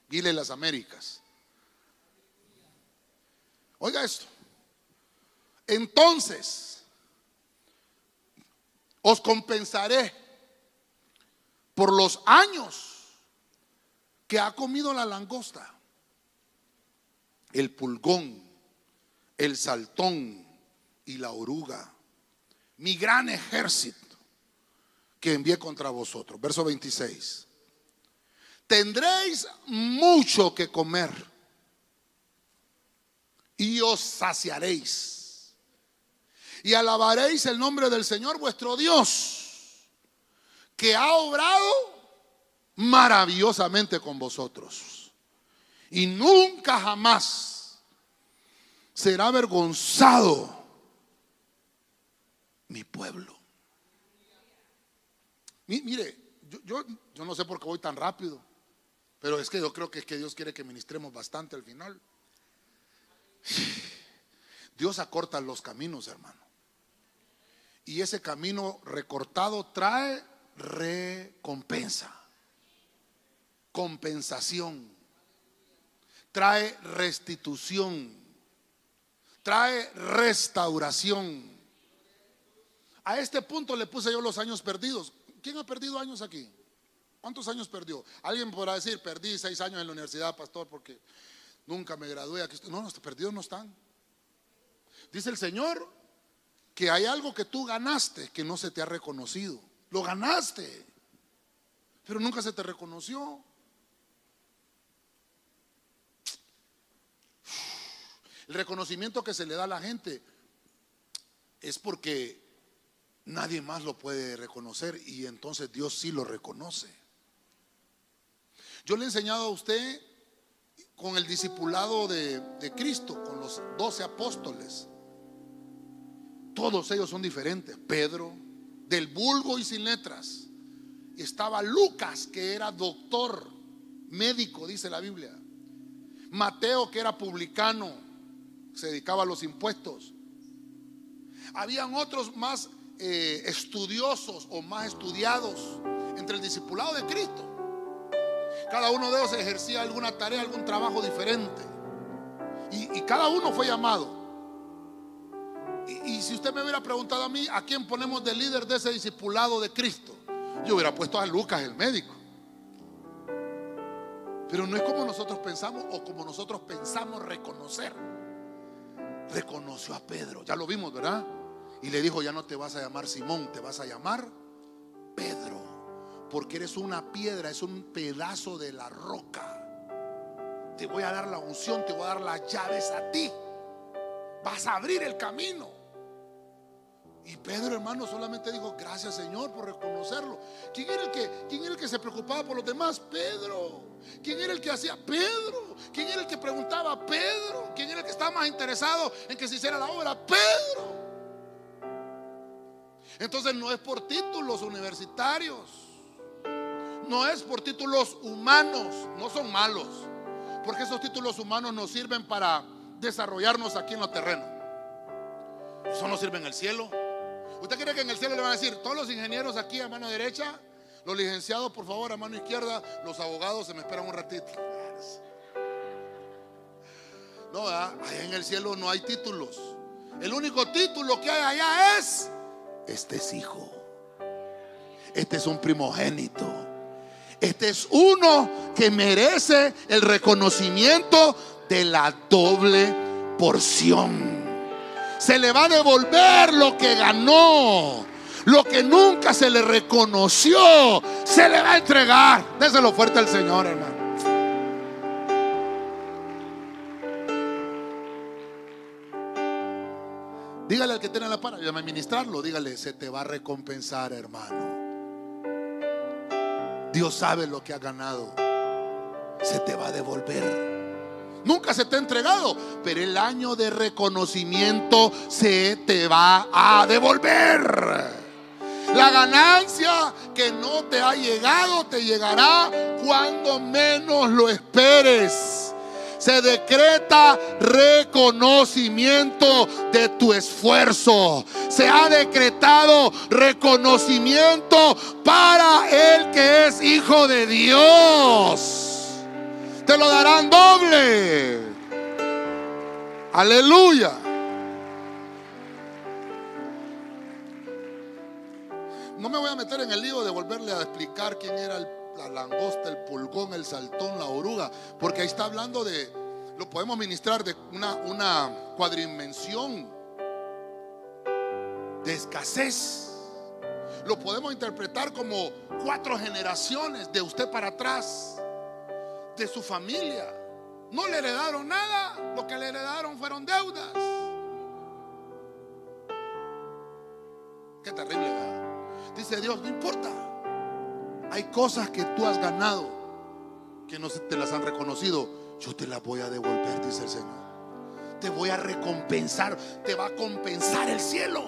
Guile las Américas. Oiga esto. Entonces, os compensaré por los años que ha comido la langosta, el pulgón, el saltón y la oruga, mi gran ejército que envié contra vosotros. Verso 26. Tendréis mucho que comer y os saciaréis. Y alabaréis el nombre del Señor vuestro Dios, que ha obrado maravillosamente con vosotros. Y nunca jamás será avergonzado mi pueblo. Mire, yo, yo, no sé por qué voy tan rápido, pero es que yo creo que es que Dios quiere que ministremos bastante al final. <sighs> Dios acorta los caminos, hermano. Y ese camino recortado trae recompensa, compensación, trae restitución, trae restauración. A este punto le puse yo los años perdidos. ¿Quién ha perdido años aquí? ¿Cuántos años perdió? Alguien podrá decir, perdí seis años en la universidad, pastor, porque nunca me gradué aquí. No, los perdidos no están. Dice el Señor que hay algo que tú ganaste que no se te ha reconocido. Lo ganaste, pero nunca se te reconoció. El reconocimiento que se le da a la gente es porque nadie más lo puede reconocer y entonces Dios sí lo reconoce. Yo le he enseñado a usted con el discipulado de, Cristo, con los doce apóstoles. Todos ellos son diferentes. Pedro, del vulgo y sin letras. Estaba Lucas, que era doctor, médico, dice la Biblia. Mateo, que era publicano, se dedicaba a los impuestos. Habían otros más eh, estudiosos o más estudiados entre el discipulado de Cristo. Cada uno de ellos ejercía alguna tarea, algún trabajo diferente. Y, cada uno fue llamado. Y, y, si usted me hubiera preguntado a mí, ¿a quién ponemos de líder de ese discipulado de Cristo? Yo hubiera puesto a Lucas, el médico. Pero no es como nosotros pensamos o como nosotros pensamos reconocer. Reconoció a Pedro, ya lo vimos, ¿verdad? Y le dijo, ya no te vas a llamar Simón, te vas a llamar Pedro. Porque eres una piedra, es un pedazo de la roca. Te voy a dar la unción, te voy a dar las llaves a ti. Vas a abrir el camino. Y Pedro, hermano, solamente dijo, gracias Señor por reconocerlo. ¿Quién era el que, quién era el que se preocupaba por los demás? Pedro. ¿Quién era el que hacía? Pedro. ¿Quién era el que preguntaba? Pedro. ¿Quién era el que estaba más interesado en que se hiciera la obra? Pedro. Entonces no es por títulos universitarios. No es por títulos humanos. No son malos. Porque esos títulos humanos nos sirven para desarrollarnos aquí en los terrenos. Eso no sirve en el cielo. ¿Usted cree que en el cielo le van a decir, todos los ingenieros aquí a mano derecha, los licenciados por favor a mano izquierda, los abogados se me esperan un ratito? No, allá en el cielo no hay títulos. El único título que hay allá es, este es hijo. Este es un primogénito. Este es uno que merece el reconocimiento de la doble porción se le va a devolver lo que ganó. Lo que nunca se le reconoció, se le va a entregar. Déselo fuerte al Señor, hermano. Dígale al que tiene la para, llama a ministrarlo. Dígale, se te va a recompensar, hermano. Dios sabe lo que ha ganado. Se te va a devolver. Nunca se te ha entregado, pero el año de reconocimiento se te va a devolver. La ganancia que no te ha llegado te llegará cuando menos lo esperes. Se decreta reconocimiento de tu esfuerzo. Se ha decretado reconocimiento para el que es hijo de Dios te lo darán doble. Aleluya. No me voy a meter en el lío de volverle a explicar quién era la langosta, el pulgón, el saltón, la oruga, porque ahí está hablando de, lo podemos ministrar de una, una cuadrimensión de escasez. Lo podemos interpretar como cuatro generaciones de usted para atrás de su familia. No le heredaron nada, lo que le heredaron fueron deudas. Qué terrible, Dice Dios, no importa. Hay cosas que tú has ganado que no te las han reconocido. Yo te las voy a devolver, dice el Señor. Te voy a recompensar, te va a compensar el cielo.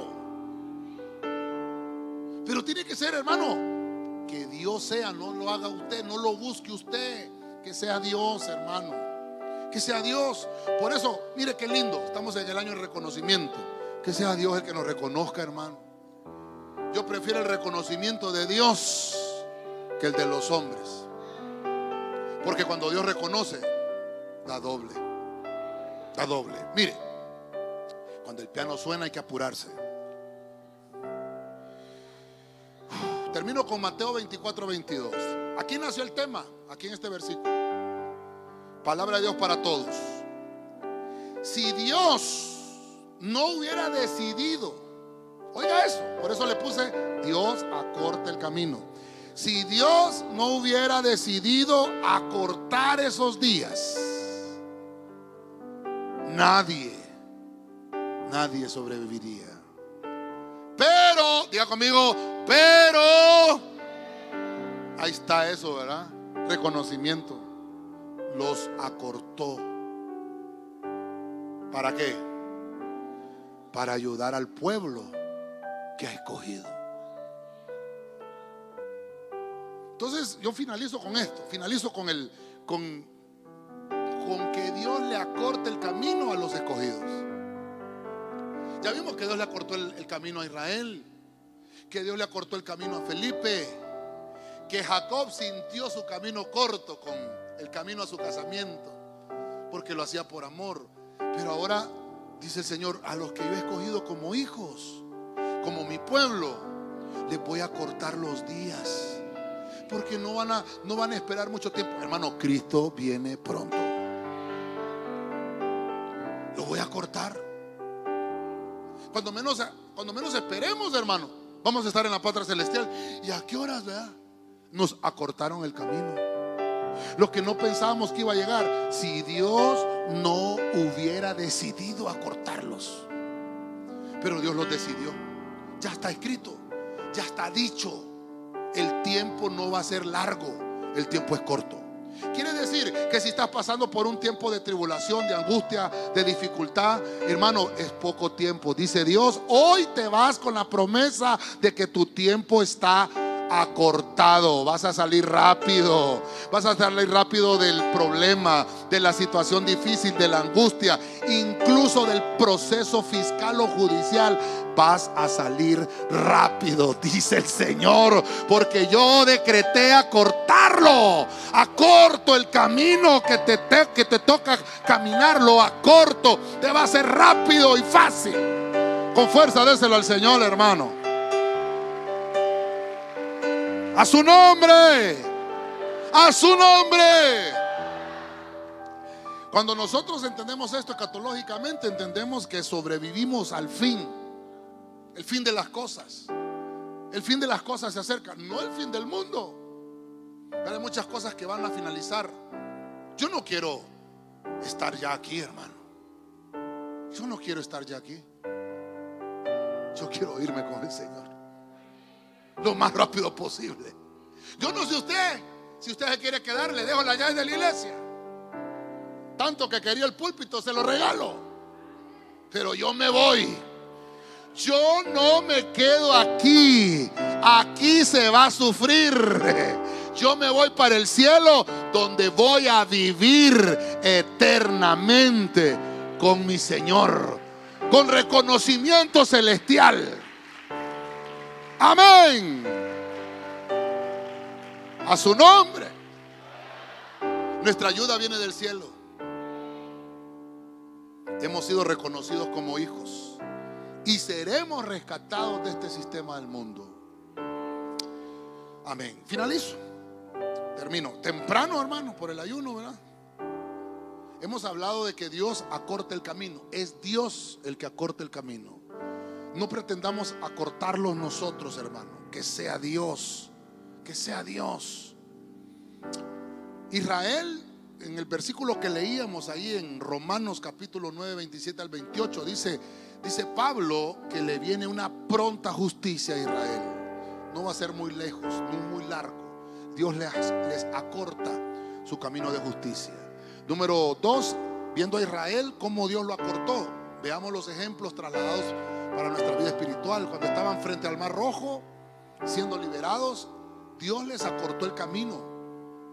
Pero tiene que ser, hermano, que Dios sea, no lo haga usted, no lo busque usted. Que sea Dios, hermano. Que sea Dios. Por eso, mire qué lindo. Estamos en el año de reconocimiento. Que sea Dios el que nos reconozca, hermano. Yo prefiero el reconocimiento de Dios que el de los hombres. Porque cuando Dios reconoce, da doble. Da doble. Mire, cuando el piano suena hay que apurarse. Termino con Mateo 24, 22. Aquí nació el tema, aquí en este versículo. Palabra de Dios para todos. Si Dios no hubiera decidido, oiga eso, por eso le puse Dios acorta el camino. Si Dios no hubiera decidido acortar esos días, nadie, nadie sobreviviría. Pero, diga conmigo, pero, ahí está eso, ¿verdad? Reconocimiento los acortó. ¿Para qué? para ayudar al pueblo que ha escogido. Entonces yo finalizo con esto, finalizo con el con, con que Dios le acorte el camino a los escogidos. Ya vimos que Dios le acortó el, el camino a Israel, que Dios le acortó el camino a Felipe, que Jacob sintió su camino corto con el camino a su casamiento, porque lo hacía por amor. Pero ahora dice el Señor, a los que yo he escogido como hijos, como mi pueblo, les voy a cortar los días. Porque no van a, no van a esperar mucho tiempo. Hermano, Cristo viene pronto. Lo voy a cortar. Cuando menos, cuando menos esperemos, hermano, vamos a estar en la patria celestial. ¿Y a qué horas, verdad? Nos acortaron el camino. Lo que no pensábamos que iba a llegar, si Dios no hubiera decidido acortarlos. Pero Dios los decidió. Ya está escrito, ya está dicho. El tiempo no va a ser largo, el tiempo es corto. Quiere decir que si estás pasando por un tiempo de tribulación, de angustia, de dificultad, hermano, es poco tiempo. Dice Dios, hoy te vas con la promesa de que tu tiempo está acortado, vas a salir rápido, vas a salir rápido del problema, de la situación difícil, de la angustia, incluso del proceso fiscal o judicial. Vas a salir rápido, <laughs> dice el Señor, porque yo decreté acortarlo, acorto el camino que te, te que te toca caminarlo, acorto, te va a ser rápido y fácil. Con fuerza, déselo al Señor, hermano. A su nombre. A su nombre. Cuando nosotros entendemos esto escatológicamente, entendemos que sobrevivimos al fin. El fin de las cosas. El fin de las cosas se acerca, no el fin del mundo. Pero hay muchas cosas que van a finalizar. Yo no quiero estar ya aquí, hermano. Yo no quiero estar ya aquí. Yo quiero irme con el Señor lo más rápido posible. Yo no sé usted, si usted se quiere quedar, le dejo la llave de la iglesia. Tanto que quería el púlpito, se lo regalo. Pero yo me voy. Yo no me quedo aquí. Aquí se va a sufrir. Yo me voy para el cielo donde voy a vivir eternamente con mi Señor. Con reconocimiento celestial. Amén. A su nombre. Nuestra ayuda viene del cielo. Hemos sido reconocidos como hijos y seremos rescatados de este sistema del mundo. Amén. Finalizo. Termino. Temprano, hermano, por el ayuno, ¿verdad? Hemos hablado de que Dios acorta el camino. Es Dios el que acorta el camino. No pretendamos acortarlo nosotros, hermano. Que sea Dios. Que sea Dios. Israel, en el versículo que leíamos ahí en Romanos capítulo 9, 27 al 28, dice, dice Pablo que le viene una pronta justicia a Israel. No va a ser muy lejos, no muy largo. Dios les, les acorta su camino de justicia. Número dos, viendo a Israel, cómo Dios lo acortó. Veamos los ejemplos trasladados para nuestra vida espiritual. Cuando estaban frente al Mar Rojo, siendo liberados, Dios les acortó el camino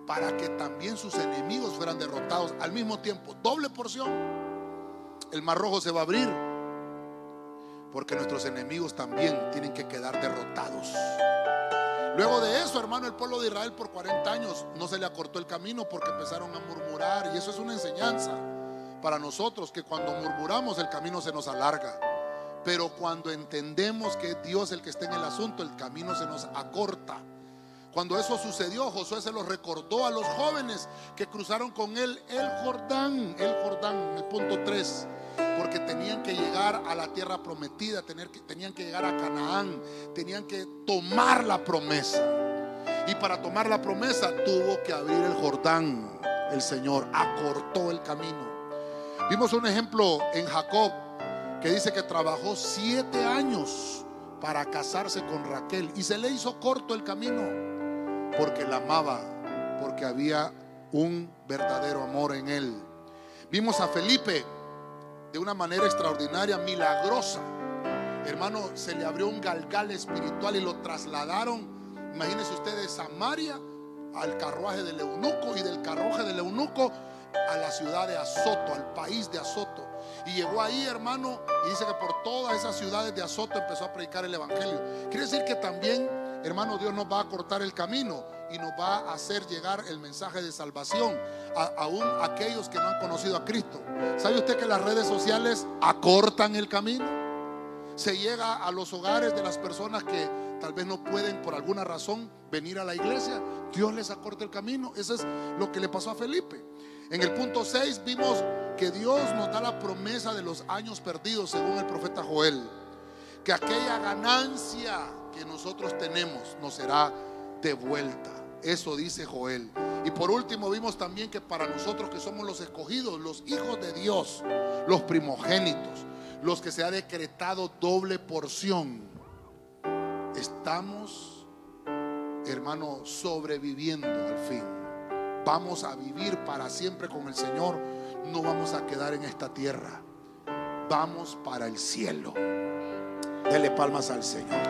para que también sus enemigos fueran derrotados al mismo tiempo. Doble porción. El Mar Rojo se va a abrir porque nuestros enemigos también tienen que quedar derrotados. Luego de eso, hermano, el pueblo de Israel por 40 años no se le acortó el camino porque empezaron a murmurar. Y eso es una enseñanza para nosotros que cuando murmuramos el camino se nos alarga. Pero cuando entendemos que es Dios el que está en el asunto, el camino se nos acorta. Cuando eso sucedió, Josué se lo recordó a los jóvenes que cruzaron con él el Jordán, el Jordán, el punto 3, porque tenían que llegar a la tierra prometida, tener que, tenían que llegar a Canaán, tenían que tomar la promesa. Y para tomar la promesa tuvo que abrir el Jordán, el Señor, acortó el camino. Vimos un ejemplo en Jacob, que dice que trabajó siete años para casarse con Raquel y se le hizo corto el camino porque la amaba, porque había un verdadero amor en él. Vimos a Felipe de una manera extraordinaria, milagrosa. Hermano, se le abrió un galgal espiritual y lo trasladaron, imagínense ustedes, Samaria al carruaje del eunuco y del carruaje del eunuco a la ciudad de Azoto, al país de Azoto. Y llegó ahí, hermano, y dice que por todas esas ciudades de Azoto empezó a predicar el Evangelio. Quiere decir que también, hermano, Dios nos va a cortar el camino y nos va a hacer llegar el mensaje de salvación a, aún aquellos que no han conocido a Cristo. ¿Sabe usted que las redes sociales acortan el camino? Se llega a los hogares de las personas que tal vez no pueden por alguna razón venir a la iglesia. Dios les acorta el camino. Eso es lo que le pasó a Felipe. En el punto 6 vimos que Dios nos da la promesa de los años perdidos según el profeta Joel. Que aquella ganancia que nosotros tenemos nos será devuelta. Eso dice Joel. Y por último vimos también que para nosotros que somos los escogidos, los hijos de Dios, los primogénitos, los que se ha decretado doble porción, estamos, hermano, sobreviviendo al fin. Vamos a vivir para siempre con el Señor no vamos a quedar en esta tierra. Vamos para el cielo. Dele palmas al Señor.